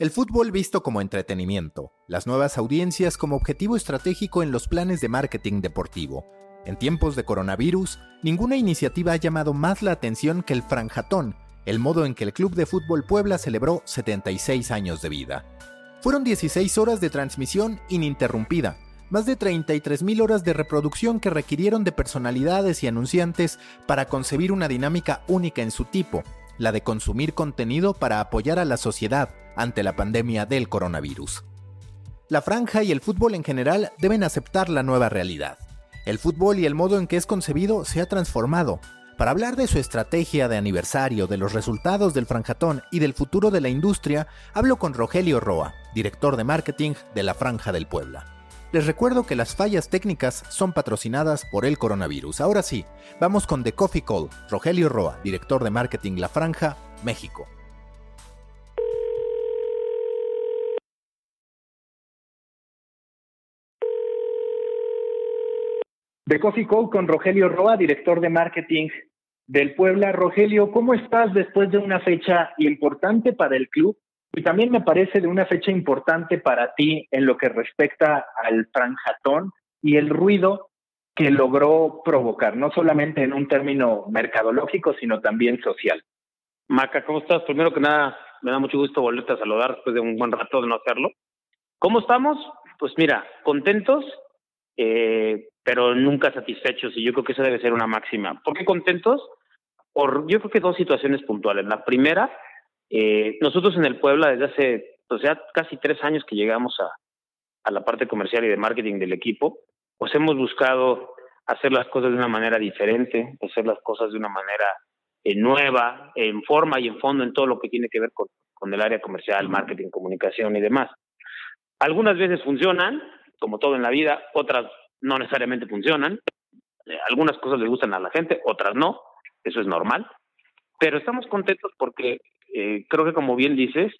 El fútbol visto como entretenimiento, las nuevas audiencias como objetivo estratégico en los planes de marketing deportivo. En tiempos de coronavirus, ninguna iniciativa ha llamado más la atención que el Franjatón, el modo en que el Club de Fútbol Puebla celebró 76 años de vida. Fueron 16 horas de transmisión ininterrumpida, más de 33.000 horas de reproducción que requirieron de personalidades y anunciantes para concebir una dinámica única en su tipo, la de consumir contenido para apoyar a la sociedad ante la pandemia del coronavirus. La franja y el fútbol en general deben aceptar la nueva realidad. El fútbol y el modo en que es concebido se ha transformado. Para hablar de su estrategia de aniversario, de los resultados del franjatón y del futuro de la industria, hablo con Rogelio Roa, director de marketing de la Franja del Puebla. Les recuerdo que las fallas técnicas son patrocinadas por el coronavirus. Ahora sí, vamos con The Coffee Call, Rogelio Roa, director de marketing La Franja, México. The Coffee Call con Rogelio Roa, director de marketing del Puebla. Rogelio, ¿cómo estás después de una fecha importante para el club y también me parece de una fecha importante para ti en lo que respecta al franjatón y el ruido que logró provocar, no solamente en un término mercadológico, sino también social. Maca, ¿cómo estás? Primero que nada, me da mucho gusto volverte a saludar después de un buen rato de no hacerlo. ¿Cómo estamos? Pues mira, contentos, eh, pero nunca satisfechos, y yo creo que esa debe ser una máxima. ¿Por qué contentos? Por, yo creo que dos situaciones puntuales. La primera, eh, nosotros en el Puebla desde hace pues ya casi tres años que llegamos a, a la parte comercial y de marketing del equipo, pues hemos buscado hacer las cosas de una manera diferente, hacer las cosas de una manera eh, nueva, en forma y en fondo en todo lo que tiene que ver con, con el área comercial, marketing, comunicación y demás. Algunas veces funcionan, como todo en la vida, otras no necesariamente funcionan. Eh, algunas cosas le gustan a la gente, otras no, eso es normal. Pero estamos contentos porque eh, creo que como bien dices,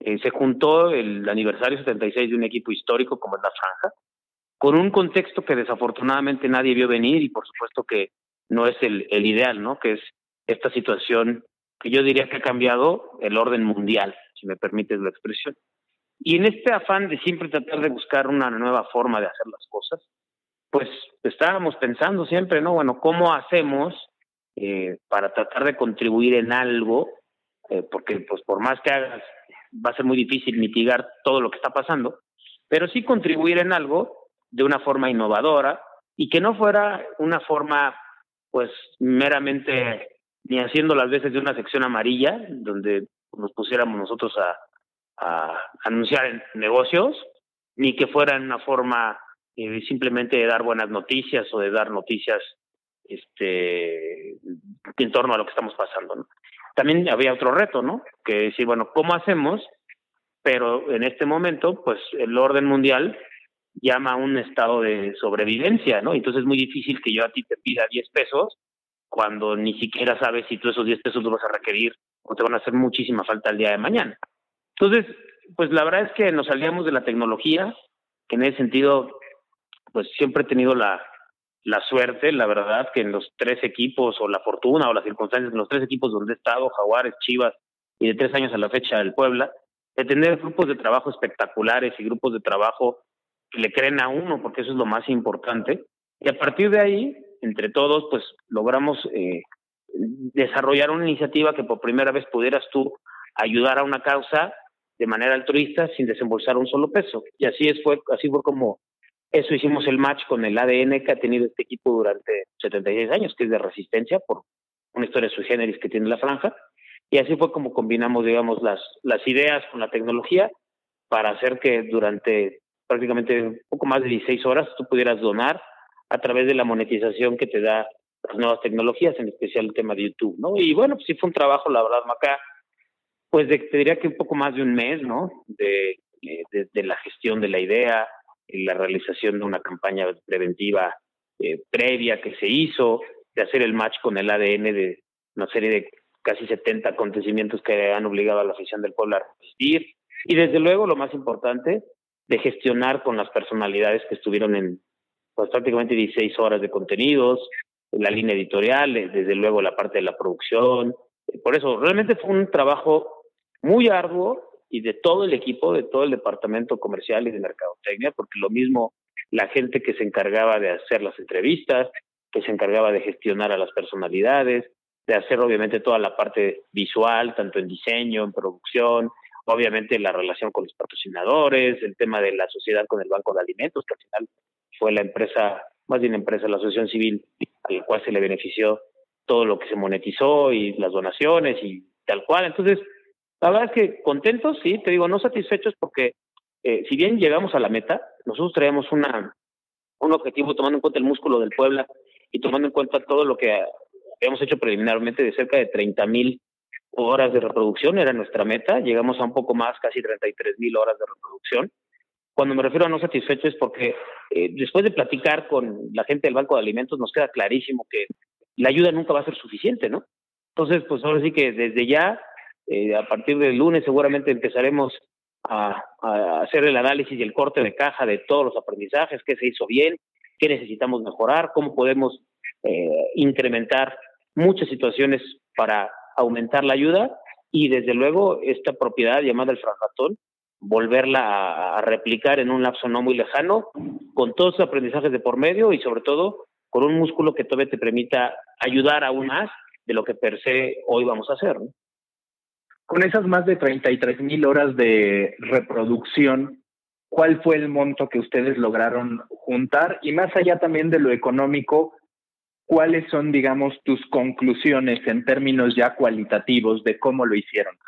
eh, se juntó el aniversario 76 de un equipo histórico como es la Franja, con un contexto que desafortunadamente nadie vio venir y por supuesto que no es el, el ideal, ¿no? Que es esta situación que yo diría que ha cambiado el orden mundial, si me permites la expresión. Y en este afán de siempre tratar de buscar una nueva forma de hacer las cosas, pues estábamos pensando siempre, ¿no? Bueno, ¿cómo hacemos eh, para tratar de contribuir en algo eh, porque pues por más que hagas, va a ser muy difícil mitigar todo lo que está pasando, pero sí contribuir en algo de una forma innovadora y que no fuera una forma pues meramente ni haciendo las veces de una sección amarilla donde nos pusiéramos nosotros a, a anunciar negocios, ni que fuera una forma eh, simplemente de dar buenas noticias o de dar noticias este en torno a lo que estamos pasando. también había otro reto, ¿no? Que decir, bueno, ¿cómo hacemos? Pero en este momento, pues el orden mundial llama a un estado de sobrevivencia, ¿no? Entonces es muy difícil que yo a ti te pida 10 pesos cuando ni siquiera sabes si tú esos 10 pesos los vas a requerir o te van a hacer muchísima falta el día de mañana. Entonces, pues la verdad es que nos salíamos de la tecnología, que en ese sentido, pues siempre he tenido la, la suerte, la verdad, que en los tres equipos, o la fortuna, o las circunstancias, en los tres equipos donde he estado, Jaguares, Chivas, y de tres años a la fecha del Puebla, de tener grupos de trabajo espectaculares y grupos de trabajo que le creen a uno, porque eso es lo más importante. Y a partir de ahí, entre todos, pues logramos eh, desarrollar una iniciativa que por primera vez pudieras tú ayudar a una causa de manera altruista sin desembolsar un solo peso. Y así es fue, así fue como eso hicimos el match con el ADN que ha tenido este equipo durante 76 años, que es de resistencia por una historia sui generis que tiene la franja. Y así fue como combinamos, digamos, las, las ideas con la tecnología para hacer que durante prácticamente un poco más de 16 horas tú pudieras donar a través de la monetización que te da las nuevas tecnologías, en especial el tema de YouTube, ¿no? Y bueno, pues sí fue un trabajo, la verdad, Maca, pues de, te diría que un poco más de un mes, ¿no? De, de la gestión de la idea, la realización de una campaña preventiva eh, previa que se hizo, de hacer el match con el ADN de una serie de casi 70 acontecimientos que han obligado a la afición del pueblo a resistir, y desde luego lo más importante, de gestionar con las personalidades que estuvieron en pues, prácticamente 16 horas de contenidos, en la línea editorial, eh, desde luego la parte de la producción. Por eso, realmente fue un trabajo muy arduo, y de todo el equipo, de todo el departamento comercial y de mercadotecnia, porque lo mismo la gente que se encargaba de hacer las entrevistas, que se encargaba de gestionar a las personalidades, de hacer obviamente toda la parte visual, tanto en diseño, en producción, obviamente la relación con los patrocinadores, el tema de la sociedad con el Banco de Alimentos, que al final fue la empresa, más bien empresa, la asociación civil, a la cual se le benefició todo lo que se monetizó y las donaciones y tal cual. Entonces, la verdad es que contentos, sí, te digo, no satisfechos porque eh, si bien llegamos a la meta, nosotros traíamos una, un objetivo tomando en cuenta el músculo del Puebla y tomando en cuenta todo lo que habíamos hecho preliminarmente de cerca de 30 mil horas de reproducción, era nuestra meta, llegamos a un poco más, casi 33 mil horas de reproducción. Cuando me refiero a no satisfecho es porque eh, después de platicar con la gente del Banco de Alimentos nos queda clarísimo que la ayuda nunca va a ser suficiente, ¿no? Entonces, pues ahora sí que desde ya, eh, a partir del lunes seguramente empezaremos a, hacer el análisis y el corte de caja de todos los aprendizajes, qué se hizo bien, qué necesitamos mejorar, cómo podemos eh, incrementar muchas situaciones para aumentar la ayuda y desde luego esta propiedad llamada el franjatón, volverla a, replicar en un lapso no muy lejano, con todos los aprendizajes de por medio y sobre todo con un músculo que todavía te permita ayudar aún más de lo que per se hoy vamos a hacer. Con esas más de 33 mil horas de reproducción, ¿cuál fue el monto que ustedes lograron juntar? Y más allá también de lo económico, ¿cuáles son, digamos, tus conclusiones en términos ya cualitativos de cómo lo hicieron?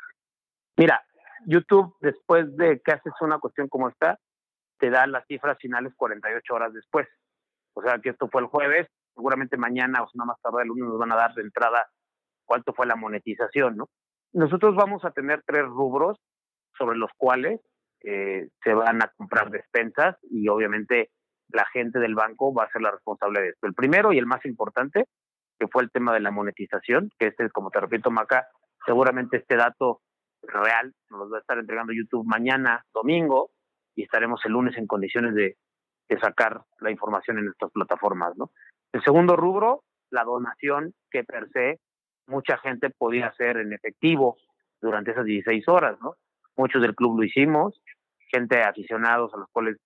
Mira, YouTube, después de que haces una cuestión como esta, te da las cifras finales 48 horas después. O sea que esto fue el jueves, seguramente mañana o si no más tarde el lunes nos van a dar de entrada cuánto fue la monetización, ¿no? Nosotros vamos a tener tres rubros sobre los cuales eh, se van a comprar despensas y obviamente la gente del banco va a ser la responsable de esto. El primero y el más importante, que fue el tema de la monetización, que este, como te repito, Maca, seguramente este dato real nos va a estar entregando YouTube mañana, domingo, y estaremos el lunes en condiciones de, de sacar la información en estas plataformas, ¿no? El segundo rubro, la donación que per se mucha gente podía hacer en efectivo durante esas 16 horas, ¿no? Muchos del club lo hicimos, gente aficionados a los cuales,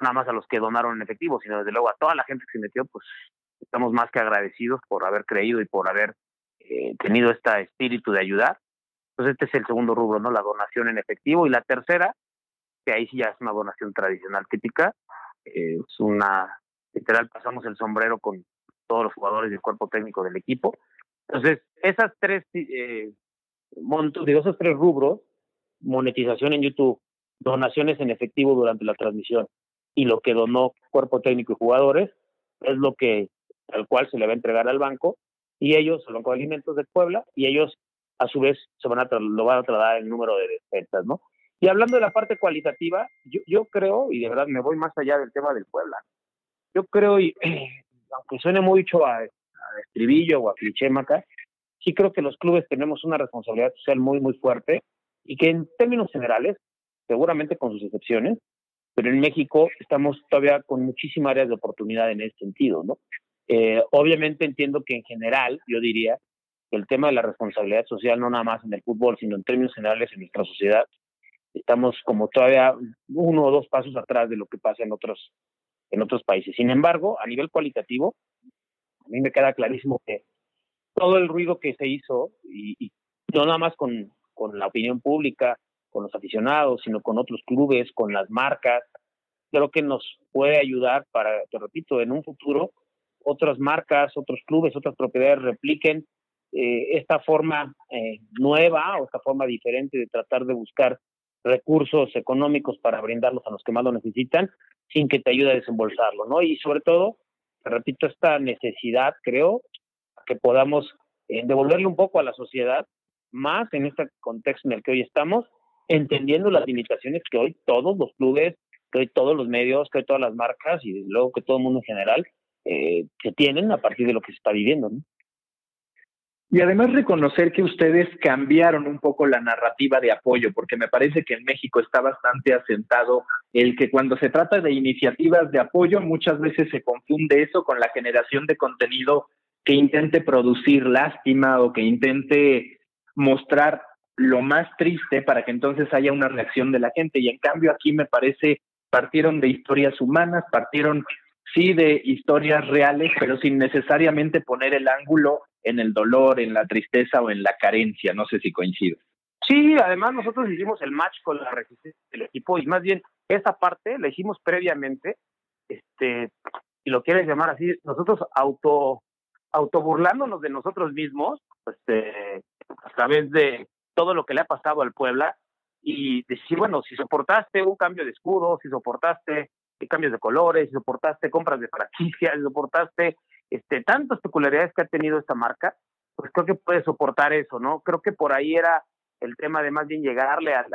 nada más a los que donaron en efectivo, sino desde luego a toda la gente que se metió, pues estamos más que agradecidos por haber creído y por haber eh, tenido este espíritu de ayudar. Entonces este es el segundo rubro, ¿no? La donación en efectivo. Y la tercera, que ahí sí ya es una donación tradicional típica, eh, es una, literal, pasamos el sombrero con todos los jugadores del cuerpo técnico del equipo. Entonces, esas tres eh, montos, digo, esos tres rubros, monetización en YouTube, donaciones en efectivo durante la transmisión y lo que donó cuerpo técnico y jugadores, es lo que al cual se le va a entregar al banco y ellos, el Banco de Alimentos de Puebla, y ellos a su vez se van a lo van a trasladar el número de despensas, ¿no? Y hablando de la parte cualitativa, yo, yo creo, y de verdad me voy más allá del tema del Puebla, yo creo, y aunque suene mucho a estribillo o a cliché, Maca, sí creo que los clubes tenemos una responsabilidad social muy, muy fuerte y que en términos generales, seguramente con sus excepciones, pero en México estamos todavía con muchísimas áreas de oportunidad en ese sentido, ¿no? Eh, obviamente entiendo que en general, yo diría, que el tema de la responsabilidad social, no nada más en el fútbol, sino en términos generales en nuestra sociedad, estamos como todavía uno o dos pasos atrás de lo que pasa en otros, en otros países. Sin embargo, a nivel cualitativo, a mí me queda clarísimo que todo el ruido que se hizo, y, no nada más con, con la opinión pública, con los aficionados, sino con otros clubes, con las marcas, creo que nos puede ayudar para, te repito, en un futuro otras marcas, otros clubes, otras propiedades repliquen eh, esta forma eh, nueva o esta forma diferente de tratar de buscar recursos económicos para brindarlos a los que más lo necesitan sin que te ayude a desembolsarlo, ¿no? Y sobre todo, repito, esta necesidad, creo, que podamos eh, devolverle un poco a la sociedad, más en este contexto en el que hoy estamos, entendiendo las limitaciones que hoy todos los clubes, que hoy todos los medios, que hoy todas las marcas y desde luego que todo el mundo en general eh, se tienen a partir de lo que se está viviendo. ¿no? Y además reconocer que ustedes cambiaron un poco la narrativa de apoyo, porque me parece que en México está bastante asentado el que cuando se trata de iniciativas de apoyo muchas veces se confunde eso con la generación de contenido que intente producir lástima o que intente mostrar lo más triste para que entonces haya una reacción de la gente. Y en cambio aquí me parece partieron de historias humanas, partieron sí de historias reales, pero sin necesariamente poner el ángulo en el dolor, en la tristeza o en la carencia. No sé si coincide. Sí, además nosotros hicimos el match con la resistencia del equipo y más bien esa parte la hicimos previamente, este, si lo quieres llamar así, nosotros auto autoburlándonos de nosotros mismos, este, a través de todo lo que le ha pasado al Puebla y decir, bueno, si soportaste un cambio de escudo, si soportaste cambios de colores, si soportaste compras de franquicias, si soportaste este, tantas peculiaridades que ha tenido esta marca, pues creo que puede soportar eso, ¿no? Creo que por ahí era el tema de más bien llegarle al,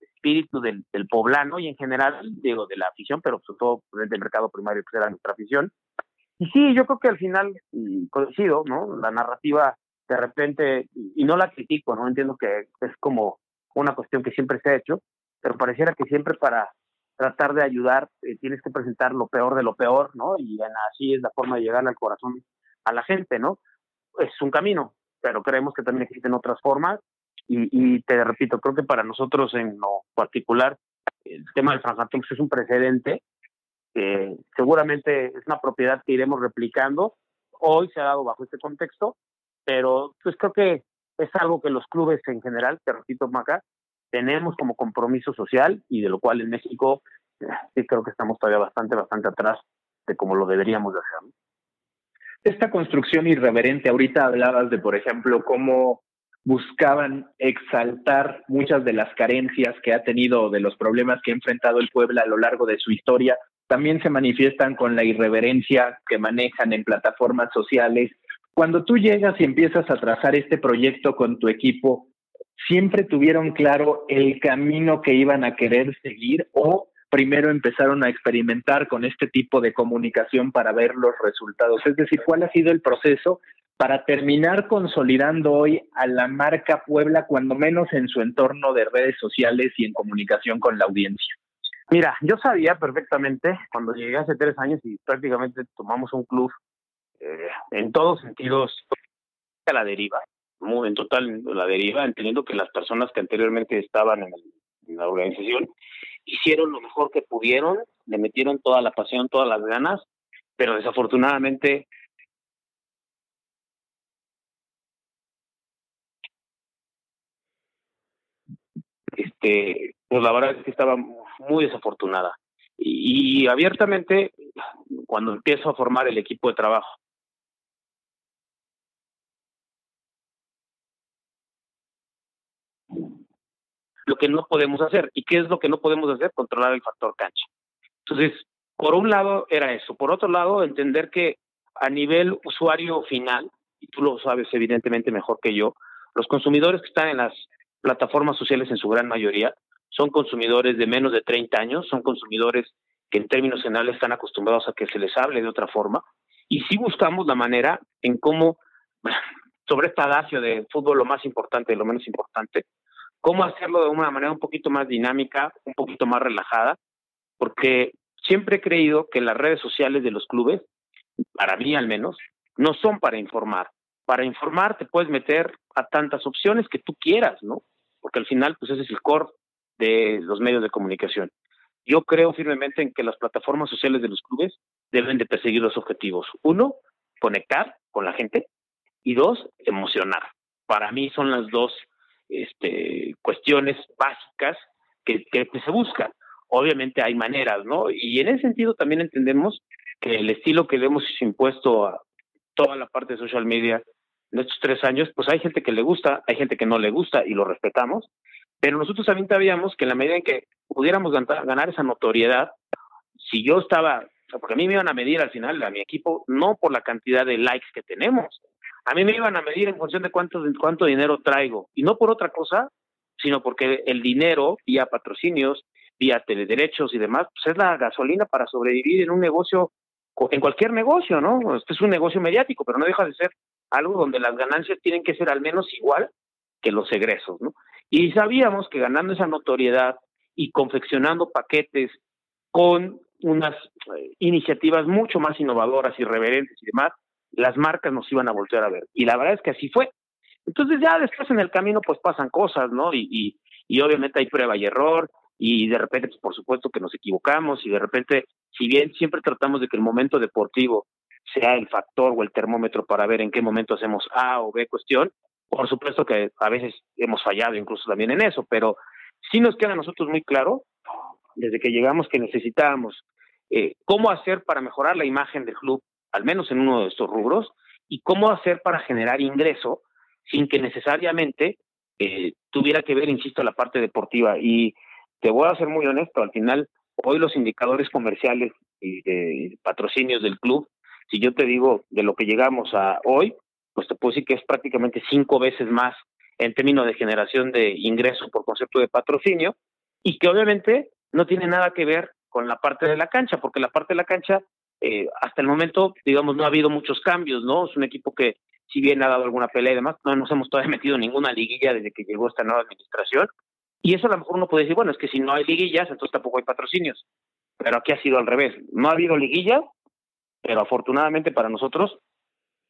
espíritu del, poblano y en general, digo, de la afición, pero sobre todo del mercado primario, que era nuestra afición. Y sí, yo creo que al final coincido, ¿no? La narrativa de repente, y no la critico, ¿no? Entiendo que es como una cuestión que siempre se ha hecho, pero pareciera que siempre para tratar de ayudar eh, tienes que presentar lo peor de lo peor, ¿no? Y así es la forma de llegar al corazón a la gente, ¿no? Es un camino, pero creemos que también existen otras formas y, y te repito, creo que para nosotros en lo particular el tema del Franjatón es un precedente que seguramente es una propiedad que iremos replicando. Hoy se ha dado bajo este contexto, pero pues creo que es algo que los clubes en general, te repito, Maca, tenemos como compromiso social y de lo cual en México sí creo que estamos todavía bastante, bastante atrás de como lo deberíamos de hacer. Esta construcción irreverente, ahorita hablabas de, por ejemplo, cómo buscaban exaltar muchas de las carencias que ha tenido, de los problemas que ha enfrentado el pueblo a lo largo de su historia, también se manifiestan con la irreverencia que manejan en plataformas sociales cuando tú llegas y empiezas a trazar este proyecto con tu equipo, ¿siempre tuvieron claro el camino que iban a querer seguir o primero empezaron a experimentar con este tipo de comunicación para ver los resultados? Es decir, ¿cuál ha sido el proceso para terminar consolidando hoy a la marca Puebla, cuando menos en su entorno de redes sociales y en comunicación con la audiencia? Mira, yo sabía perfectamente cuando llegué hace tres años y prácticamente tomamos un club eh, en todos sentidos a la deriva, en total la deriva, entendiendo que las personas que anteriormente estaban en, la organización hicieron lo mejor que pudieron, le metieron toda la pasión, todas las ganas, pero desafortunadamente este pues la verdad es que estaba muy desafortunada. Y, abiertamente cuando empiezo a formar el equipo de trabajo lo que no podemos hacer. ¿Y qué es lo que no podemos hacer? Controlar el factor cancha. Entonces, por un lado era eso. Por otro lado, entender que a nivel usuario final, y tú lo sabes evidentemente mejor que yo, los consumidores que están en las plataformas sociales en su gran mayoría son consumidores de menos de 30 años, son consumidores que en términos generales están acostumbrados a que se les hable de otra forma. Y sí buscamos la manera en cómo, sobre esta dacia de fútbol lo más importante y lo menos importante, cómo hacerlo de una manera un poquito más dinámica, un poquito más relajada, porque siempre he creído que las redes sociales de los clubes, para mí al menos, no son para informar. Para informar te puedes meter a tantas opciones que tú quieras, ¿no? Porque al final, pues ese es el core de los medios de comunicación. Yo creo firmemente en que las plataformas sociales de los clubes deben de perseguir dos objetivos. Uno, conectar con la gente y dos, emocionar. Para mí son las dos este, cuestiones básicas que, se buscan. Obviamente hay maneras, ¿no? Y en ese sentido también entendemos que el estilo que le hemos impuesto a toda la parte de social media en estos tres años, pues hay gente que le gusta, hay gente que no le gusta y lo respetamos, pero nosotros también sabíamos que en la medida en que pudiéramos ganar esa notoriedad, si yo estaba, porque a mí me iban a medir al final a mi equipo, no por la cantidad de likes que tenemos, a mí me iban a medir en función de cuánto, dinero traigo, y no por otra cosa, sino porque el dinero, vía patrocinios, vía telederechos y demás, pues es la gasolina para sobrevivir en un negocio, en cualquier negocio, ¿no? Este es un negocio mediático, pero no deja de ser algo donde las ganancias tienen que ser al menos igual que los egresos, ¿no? Y sabíamos que ganando esa notoriedad y confeccionando paquetes con unas eh, iniciativas mucho más innovadoras, irreverentes y demás, las marcas nos iban a voltear a ver. Y la verdad es que así fue. Entonces ya después en el camino pues pasan cosas, ¿no? Y, y, y obviamente hay prueba y error y de repente pues por supuesto que nos equivocamos y de repente si bien siempre tratamos de que el momento deportivo sea el factor o el termómetro para ver en qué momento hacemos A o B cuestión, por supuesto que a veces hemos fallado incluso también en eso, pero sí nos queda a nosotros muy claro, desde que llegamos, que necesitábamos eh, cómo hacer para mejorar la imagen del club, al menos en uno de estos rubros, y cómo hacer para generar ingreso sin que necesariamente eh, tuviera que ver, insisto, la parte deportiva. Y te voy a ser muy honesto, al final, hoy los indicadores comerciales y patrocinios del club, si yo te digo de lo que llegamos a hoy, pues te puedo decir que es prácticamente cinco veces más en términos de generación de ingresos por concepto de patrocinio y que obviamente no tiene nada que ver con la parte de la cancha, porque la parte de la cancha eh, hasta el momento, digamos, no ha habido muchos cambios, ¿no? Es un equipo que, si bien ha dado alguna pelea y demás, no nos hemos todavía metido en ninguna liguilla desde que llegó esta nueva administración. Y eso a lo mejor uno puede decir, bueno, es que si no hay liguillas, entonces tampoco hay patrocinios. Pero aquí ha sido al revés. No ha habido liguilla, pero afortunadamente para nosotros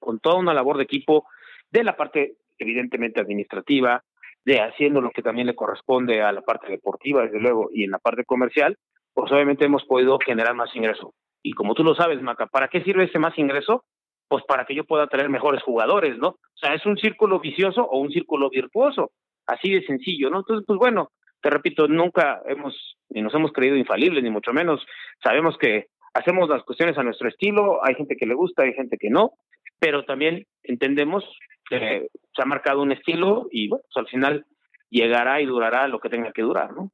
con toda una labor de equipo de la parte evidentemente administrativa, de haciendo lo que también le corresponde a la parte deportiva, desde luego, y en la parte comercial, pues obviamente hemos podido generar más ingreso. Y como tú lo sabes, Maca, ¿para qué sirve ese más ingreso? Pues para que yo pueda tener mejores jugadores, ¿no? O sea, es un círculo vicioso o un círculo virtuoso, así de sencillo, ¿no? Entonces, pues bueno, te repito, nunca hemos, ni nos hemos creído infalibles, ni mucho menos. Sabemos que hacemos las cuestiones a nuestro estilo, hay gente que le gusta, hay gente que no, pero también entendemos que se ha marcado un estilo y bueno, pues al final llegará y durará lo que tenga que durar, ¿no?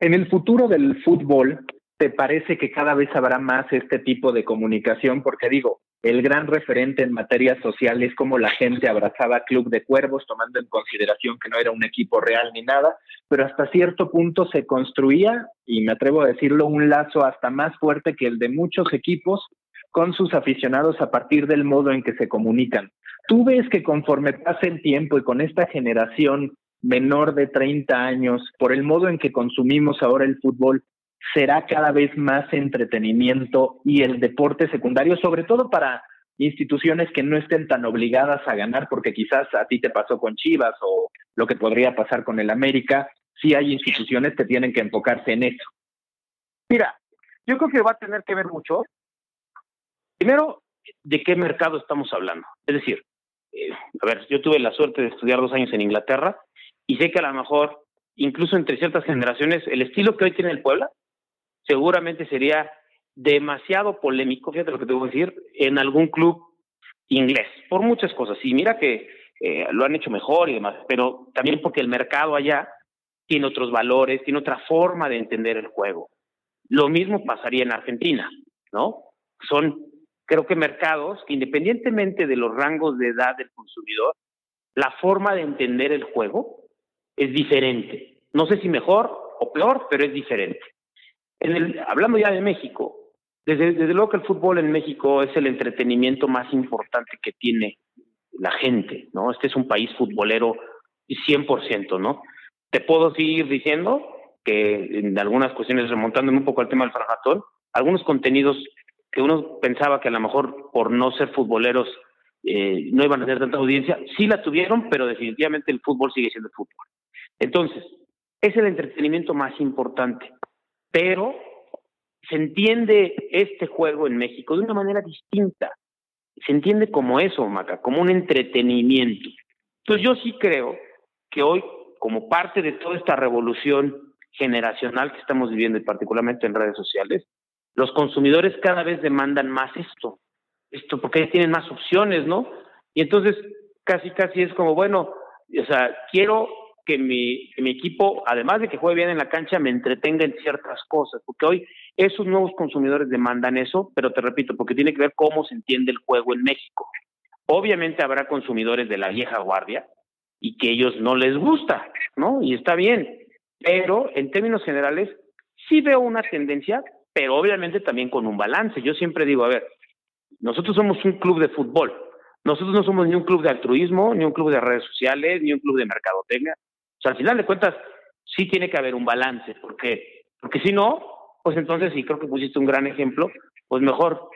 En el futuro del fútbol, ¿te parece que cada vez habrá más este tipo de comunicación? Porque digo, el gran referente en materia social es como la gente abrazaba Club de Cuervos, tomando en consideración que no era un equipo real ni nada, pero hasta cierto punto se construía, y me atrevo a decirlo, un lazo hasta más fuerte que el de muchos equipos con sus aficionados a partir del modo en que se comunican. ¿Tú ves que conforme pasa el tiempo y con esta generación menor de 30 años, por el modo en que consumimos ahora el fútbol, será cada vez más entretenimiento y el deporte secundario, sobre todo para instituciones que no estén tan obligadas a ganar, porque quizás a ti te pasó con Chivas o lo que podría pasar con el América, sí hay instituciones que tienen que enfocarse en eso. Mira, yo creo que va a tener que ver mucho Primero, ¿de qué mercado estamos hablando? Es decir, eh, a ver, yo tuve la suerte de estudiar dos años en Inglaterra y sé que a lo mejor, incluso entre ciertas generaciones, el estilo que hoy tiene el Puebla seguramente sería demasiado polémico, fíjate lo que te voy a decir, en algún club inglés, por muchas cosas. Y mira que eh, lo han hecho mejor y demás, pero también porque el mercado allá tiene otros valores, tiene otra forma de entender el juego. Lo mismo pasaría en Argentina, ¿no? Son creo que mercados, independientemente de los rangos de edad del consumidor, la forma de entender el juego es diferente. No sé si mejor o peor, pero es diferente. Hablando ya de México, desde, desde luego que el fútbol en México es el entretenimiento más importante que tiene la gente, ¿no? Este es un país futbolero 100%, ¿no? Te puedo seguir diciendo que en algunas cuestiones, remontándome un poco al tema del frajatón, algunos contenidos que uno pensaba que a lo mejor por no ser futboleros eh, no iban a tener tanta audiencia, sí la tuvieron, pero definitivamente el fútbol sigue siendo fútbol. Entonces, es el entretenimiento más importante, pero se entiende este juego en México de una manera distinta. Se entiende como eso, Maca, como un entretenimiento. Entonces yo sí creo que hoy, como parte de toda esta revolución generacional que estamos viviendo, y particularmente en redes sociales, los consumidores cada vez demandan más esto, esto porque tienen más opciones, ¿no? Y entonces casi casi es como, bueno, o sea, quiero que mi, mi equipo, además de que juegue bien en la cancha, me entretenga en ciertas cosas, porque hoy esos nuevos consumidores demandan eso, pero te repito, porque tiene que ver cómo se entiende el juego en México. Obviamente habrá consumidores de la vieja guardia y que ellos no les gusta, ¿no? Y está bien, pero en términos generales sí veo una tendencia pero obviamente también con un balance. Yo siempre digo, a ver, nosotros somos un club de fútbol, nosotros no somos ni un club de altruismo, ni un club de redes sociales, ni un club de mercadotecnia. O sea, al final de cuentas, sí tiene que haber un balance, porque, porque si no, pues entonces, y creo que pusiste un gran ejemplo, pues mejor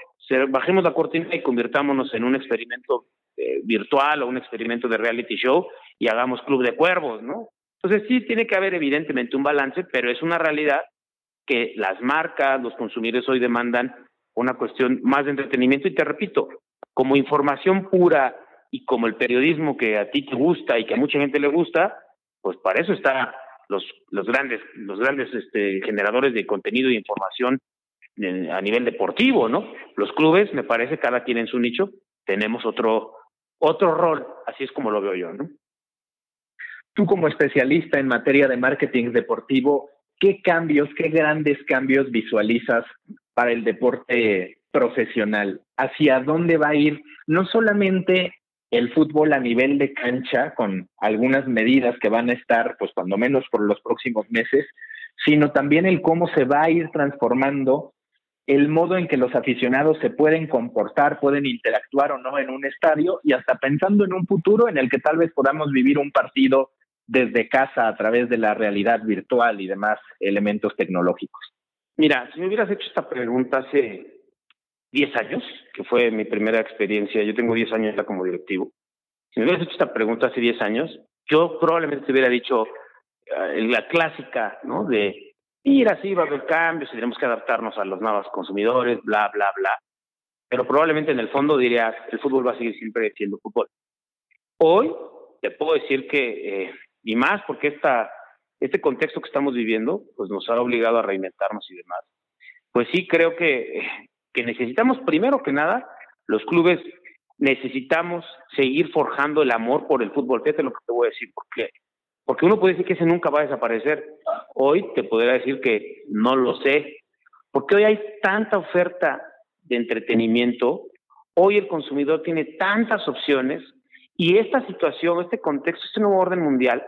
bajemos la cortina y convirtámonos en un experimento eh, virtual o un experimento de reality show y hagamos club de cuervos, ¿no? Entonces sí tiene que haber evidentemente un balance, pero es una realidad que las marcas, los consumidores hoy demandan una cuestión más de entretenimiento y te repito, como información pura y como el periodismo que a ti te gusta y que a mucha gente le gusta, pues para eso están los, los grandes, los grandes este, generadores de contenido e información a nivel deportivo, ¿no? Los clubes, me parece, cada quien en su nicho, tenemos otro, otro rol, así es como lo veo yo, ¿no? Tú como especialista en materia de marketing deportivo, ¿qué cambios, qué grandes cambios visualizas para el deporte profesional? ¿Hacia dónde va a ir no solamente el fútbol a nivel de cancha, con algunas medidas que van a estar, pues cuando menos por los próximos meses, sino también el cómo se va a ir transformando el modo en que los aficionados se pueden comportar, pueden interactuar o no en un estadio y hasta pensando en un futuro en el que tal vez podamos vivir un partido desde casa a través de la realidad virtual y demás elementos tecnológicos. Mira, si me hubieras hecho esta pregunta hace 10 años, que fue mi primera experiencia, yo tengo 10 años ya como directivo, si me hubieras hecho esta pregunta hace 10 años, yo probablemente te hubiera dicho eh, la clásica, ¿no? De Mira, sí, va a haber cambios, tenemos que adaptarnos a los nuevos consumidores, bla, bla, bla. Pero probablemente en el fondo dirías, el fútbol va a seguir siempre siendo fútbol. Hoy te puedo decir que, eh, y más porque esta, este contexto que estamos viviendo, pues nos ha obligado a reinventarnos y demás. Pues sí, creo que, que necesitamos, primero que nada, los clubes necesitamos seguir forjando el amor por el fútbol. Fíjate lo que te voy a decir, porque porque uno puede decir que ese nunca va a desaparecer. Hoy te podría decir que no lo sé. Porque hoy hay tanta oferta de entretenimiento. Hoy el consumidor tiene tantas opciones. Y esta situación, este contexto, este nuevo orden mundial,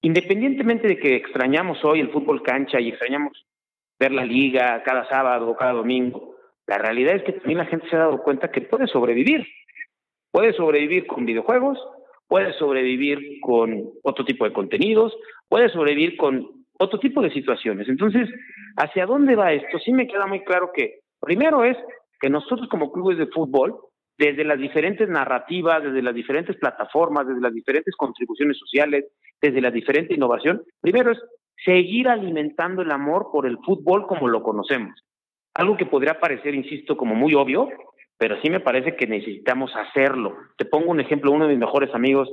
independientemente de que extrañamos hoy el fútbol cancha y extrañamos ver la liga cada sábado o cada domingo, la realidad es que también la gente se ha dado cuenta que puede sobrevivir. Puede sobrevivir con videojuegos, puede sobrevivir con otro tipo de contenidos, puede sobrevivir con otro tipo de situaciones. Entonces, ¿hacia dónde va esto? Sí me queda muy claro que primero es que nosotros como clubes de fútbol, desde las diferentes narrativas, desde las diferentes plataformas, desde las diferentes contribuciones sociales, desde la diferente innovación, primero es seguir alimentando el amor por el fútbol como lo conocemos. Algo que podría parecer, insisto, como muy obvio, pero sí me parece que necesitamos hacerlo. Te pongo un ejemplo, uno de mis mejores amigos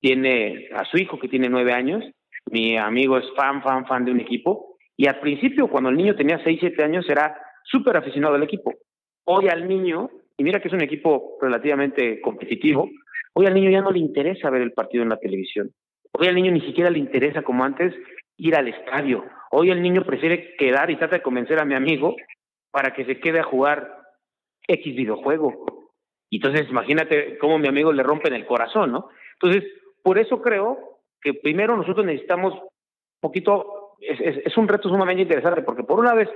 tiene a su hijo que tiene nueve años, mi amigo es fan, fan, fan de un equipo, y al principio cuando el niño tenía seis, siete años era súper aficionado al equipo. Hoy al niño, y mira que es un equipo relativamente competitivo, hoy al niño ya no le interesa ver el partido en la televisión. Hoy al niño ni siquiera le interesa como antes ir al estadio. Hoy el niño prefiere quedar y trata de convencer a mi amigo para que se quede a jugar X videojuego. Y entonces imagínate cómo mi amigo le rompen el corazón, ¿no? Entonces, por eso creo que primero nosotros necesitamos un poquito, es, un reto sumamente interesante, porque por una vez,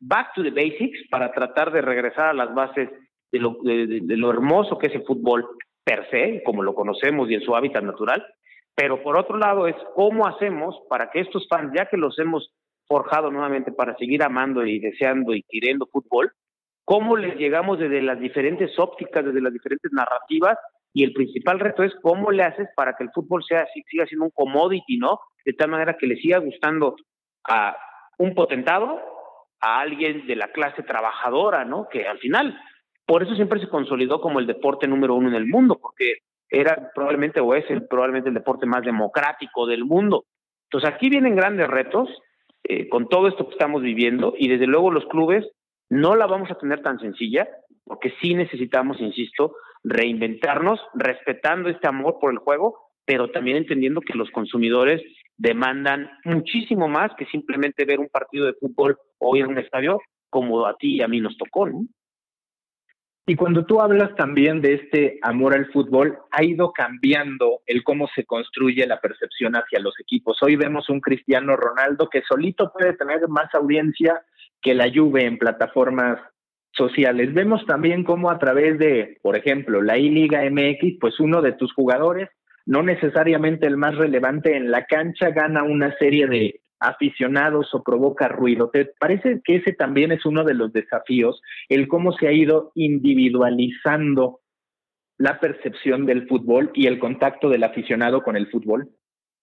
back to the basics, para tratar de regresar a las bases de lo, de, lo hermoso que es el fútbol per se, como lo conocemos y en su hábitat natural, pero por otro lado es cómo hacemos para que estos fans, ya que los hemos forjado nuevamente para seguir amando y deseando y queriendo fútbol, cómo les llegamos desde las diferentes ópticas, desde las diferentes narrativas, y el principal reto es cómo le haces para que el fútbol sea siga siendo un commodity, ¿no? De tal manera que le siga gustando a un potentado, a alguien de la clase trabajadora, ¿no? Que al final, por eso siempre se consolidó como el deporte número uno en el mundo, porque era probablemente o es el, probablemente el deporte más democrático del mundo. Entonces aquí vienen grandes retos eh, con todo esto que estamos viviendo y desde luego los clubes no la vamos a tener tan sencilla, porque sí necesitamos, insisto, reinventarnos, respetando este amor por el juego, pero también entendiendo que los consumidores demandan muchísimo más que simplemente ver un partido de fútbol o ir a un estadio como a ti y a mí nos tocó, ¿no? Y cuando tú hablas también de este amor al fútbol, ha ido cambiando el cómo se construye la percepción hacia los equipos. Hoy vemos un Cristiano Ronaldo que solito puede tener más audiencia que la Juve en plataformas sociales. Vemos también cómo a través de, por ejemplo, la I-Liga MX, pues uno de tus jugadores, no necesariamente el más relevante en la cancha, gana una serie de aficionados o provoca ruido. ¿Te parece que ese también es uno de los desafíos, el cómo se ha ido individualizando la percepción del fútbol y el contacto del aficionado con el fútbol?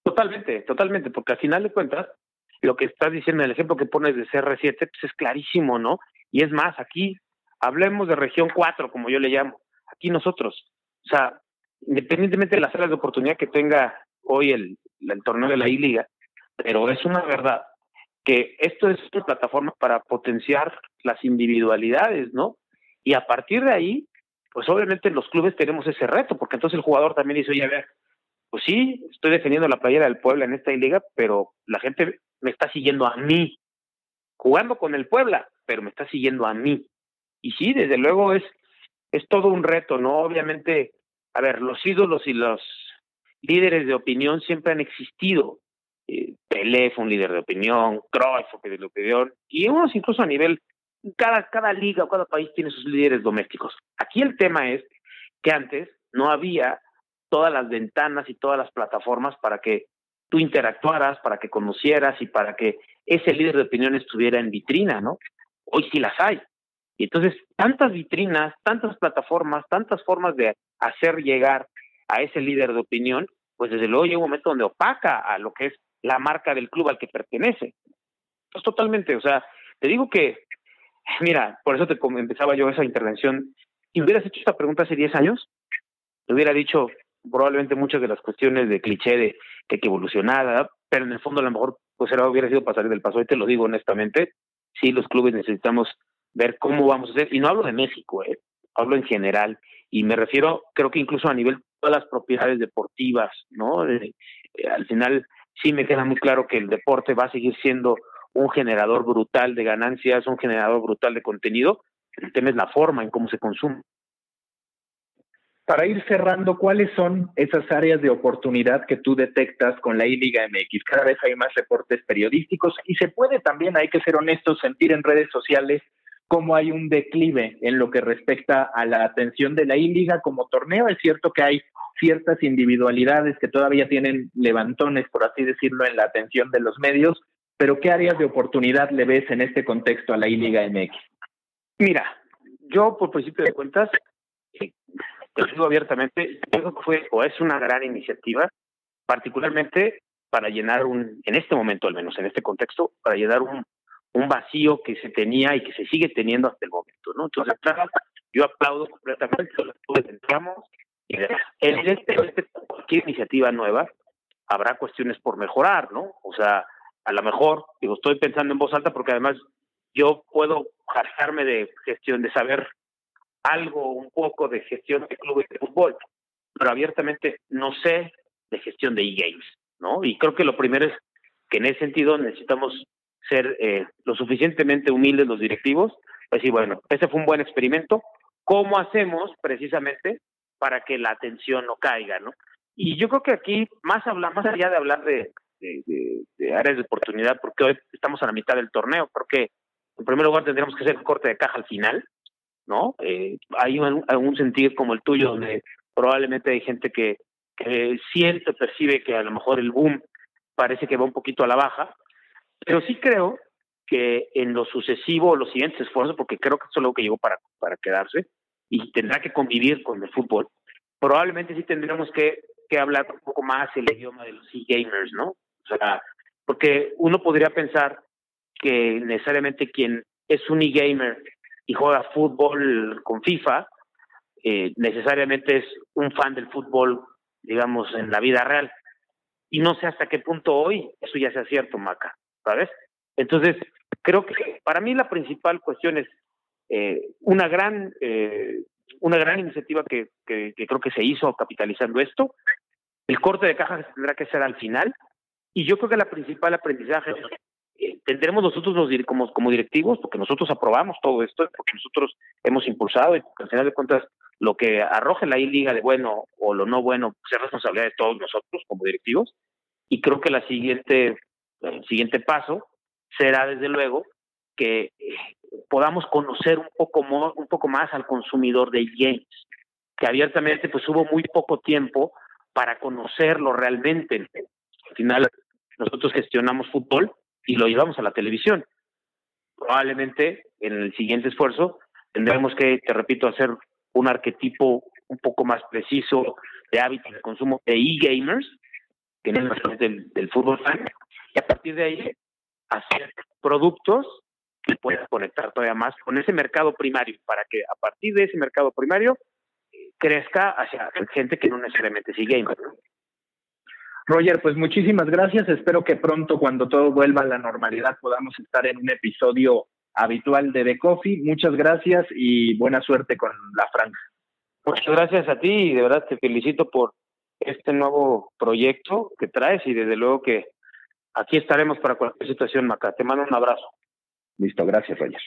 Totalmente, totalmente, porque al final de cuentas, lo que estás diciendo, el ejemplo que pones de CR7, pues es clarísimo, ¿no? Y es más, aquí hablemos de región 4, como yo le llamo, aquí nosotros, o sea, independientemente de las áreas de oportunidad que tenga hoy el, el torneo de la I-Liga, pero es una verdad que esto es una plataforma para potenciar las individualidades, ¿no? Y a partir de ahí, pues obviamente los clubes tenemos ese reto, porque entonces el jugador también dice, oye, a ver, pues sí, estoy defendiendo la playera del Puebla en esta liga, pero la gente me está siguiendo a mí, jugando con el Puebla, pero me está siguiendo a mí. Y sí, desde luego es, es todo un reto, ¿no? Obviamente, a ver, los ídolos y los líderes de opinión siempre han existido. Eh, un líder de opinión, Cruyff fue de opinión, y unos incluso a nivel, cada, cada liga o cada país tiene sus líderes domésticos. Aquí el tema es que antes no había todas las ventanas y todas las plataformas para que tú interactuaras, para que conocieras y para que ese líder de opinión estuviera en vitrina, ¿no? Hoy sí las hay. Y entonces, tantas vitrinas, tantas plataformas, tantas formas de hacer llegar a ese líder de opinión, pues desde luego llega un momento donde opaca a lo que es la marca del club al que pertenece. Pues totalmente, o sea, te digo que, mira, por eso te empezaba yo esa intervención. Si hubieras hecho esta pregunta hace 10 años, te hubiera dicho probablemente muchas de las cuestiones de cliché de que hay pero en el fondo a lo mejor pues era, hubiera sido pasar del paso. Y te lo digo honestamente, sí, los clubes necesitamos ver cómo vamos a hacer, y no hablo de México, ¿eh? hablo en general, y me refiero, creo que incluso a nivel de todas las propiedades deportivas, ¿no? Eh, al final sí me queda muy claro que el deporte va a seguir siendo un generador brutal de ganancias, un generador brutal de contenido, el tema es la forma en cómo se consume. Para ir cerrando, ¿cuáles son esas áreas de oportunidad que tú detectas con la I-Liga MX? Cada vez hay más reportes periodísticos y se puede también, hay que ser honestos, sentir en redes sociales cómo hay un declive en lo que respecta a la atención de la I-Liga como torneo. Es cierto que hay ciertas individualidades que todavía tienen levantones, por así decirlo, en la atención de los medios, pero ¿qué áreas de oportunidad le ves en este contexto a la I-Liga MX? Mira, yo por principio de cuentas, te lo digo abiertamente, creo que fue o es una gran iniciativa, particularmente para llenar un, en este momento al menos, en este contexto, para llenar un, un vacío que se tenía y que se sigue teniendo hasta el momento, ¿no? Entonces, yo aplaudo completamente lo que entramos y evidentemente cualquier iniciativa nueva habrá cuestiones por mejorar, ¿no? O sea, a lo mejor, digo, estoy pensando en voz alta porque además yo puedo jactarme de gestión, de saber algo un poco de gestión de clubes de fútbol, pero abiertamente no sé de gestión de e-games, ¿no? Y creo que lo primero es que en ese sentido necesitamos ser eh, lo suficientemente humildes los directivos, decir, bueno, ese fue un buen experimento, ¿cómo hacemos precisamente para que la atención no caiga, ¿no? Y yo creo que aquí, más, habla, más allá de hablar de, de, áreas de oportunidad, porque hoy estamos a la mitad del torneo, porque en primer lugar tendríamos que hacer corte de caja al final, ¿no? Eh, hay un, un sentir como el tuyo, donde probablemente hay gente que, que siente, percibe que a lo mejor el boom parece que va un poquito a la baja, pero sí creo que en lo sucesivo, los siguientes esfuerzos, porque creo que esto es algo que llegó para, para quedarse y tendrá que convivir con el fútbol, probablemente sí tendremos que, que hablar un poco más el idioma de los e-gamers, ¿no? O sea, porque uno podría pensar que necesariamente quien es un e-gamer y juega fútbol con FIFA, eh, necesariamente es un fan del fútbol, digamos, en la vida real. Y no sé hasta qué punto hoy eso ya sea cierto, Maca. ¿Sabes? Entonces, creo que para mí la principal cuestión es eh, una gran eh, una gran iniciativa que, que, creo que se hizo capitalizando esto. El corte de caja tendrá que ser al final. Y yo creo que la principal aprendizaje es eh, tendremos nosotros los, como, como directivos, porque nosotros aprobamos todo esto, porque nosotros hemos impulsado y al final de cuentas lo que arroje la I-Liga de bueno o lo no bueno pues, es responsabilidad de todos nosotros como directivos. Y creo que la siguiente el siguiente paso será desde luego que eh, podamos conocer un poco, más al consumidor de games, que abiertamente pues hubo muy poco tiempo para conocerlo realmente. Al final nosotros gestionamos fútbol y lo llevamos a la televisión. Probablemente en el siguiente esfuerzo tendremos que, te repito, hacer un arquetipo un poco más preciso de hábitos de consumo de e-gamers, que no es del, del fútbol fan, y a partir de ahí hacer productos que puedan conectar todavía más con ese mercado primario, para que a partir de ese mercado primario eh, crezca hacia gente que no necesariamente sigue gamer. Roger, pues muchísimas gracias. Espero que pronto, cuando todo vuelva a la normalidad, podamos estar en un episodio habitual de The Coffee. Muchas gracias y buena suerte con la franja. Muchas gracias a ti y de verdad te felicito por este nuevo proyecto que traes y desde luego que aquí estaremos para cualquier situación, Maca. Te mando un abrazo. Listo, gracias, Roger.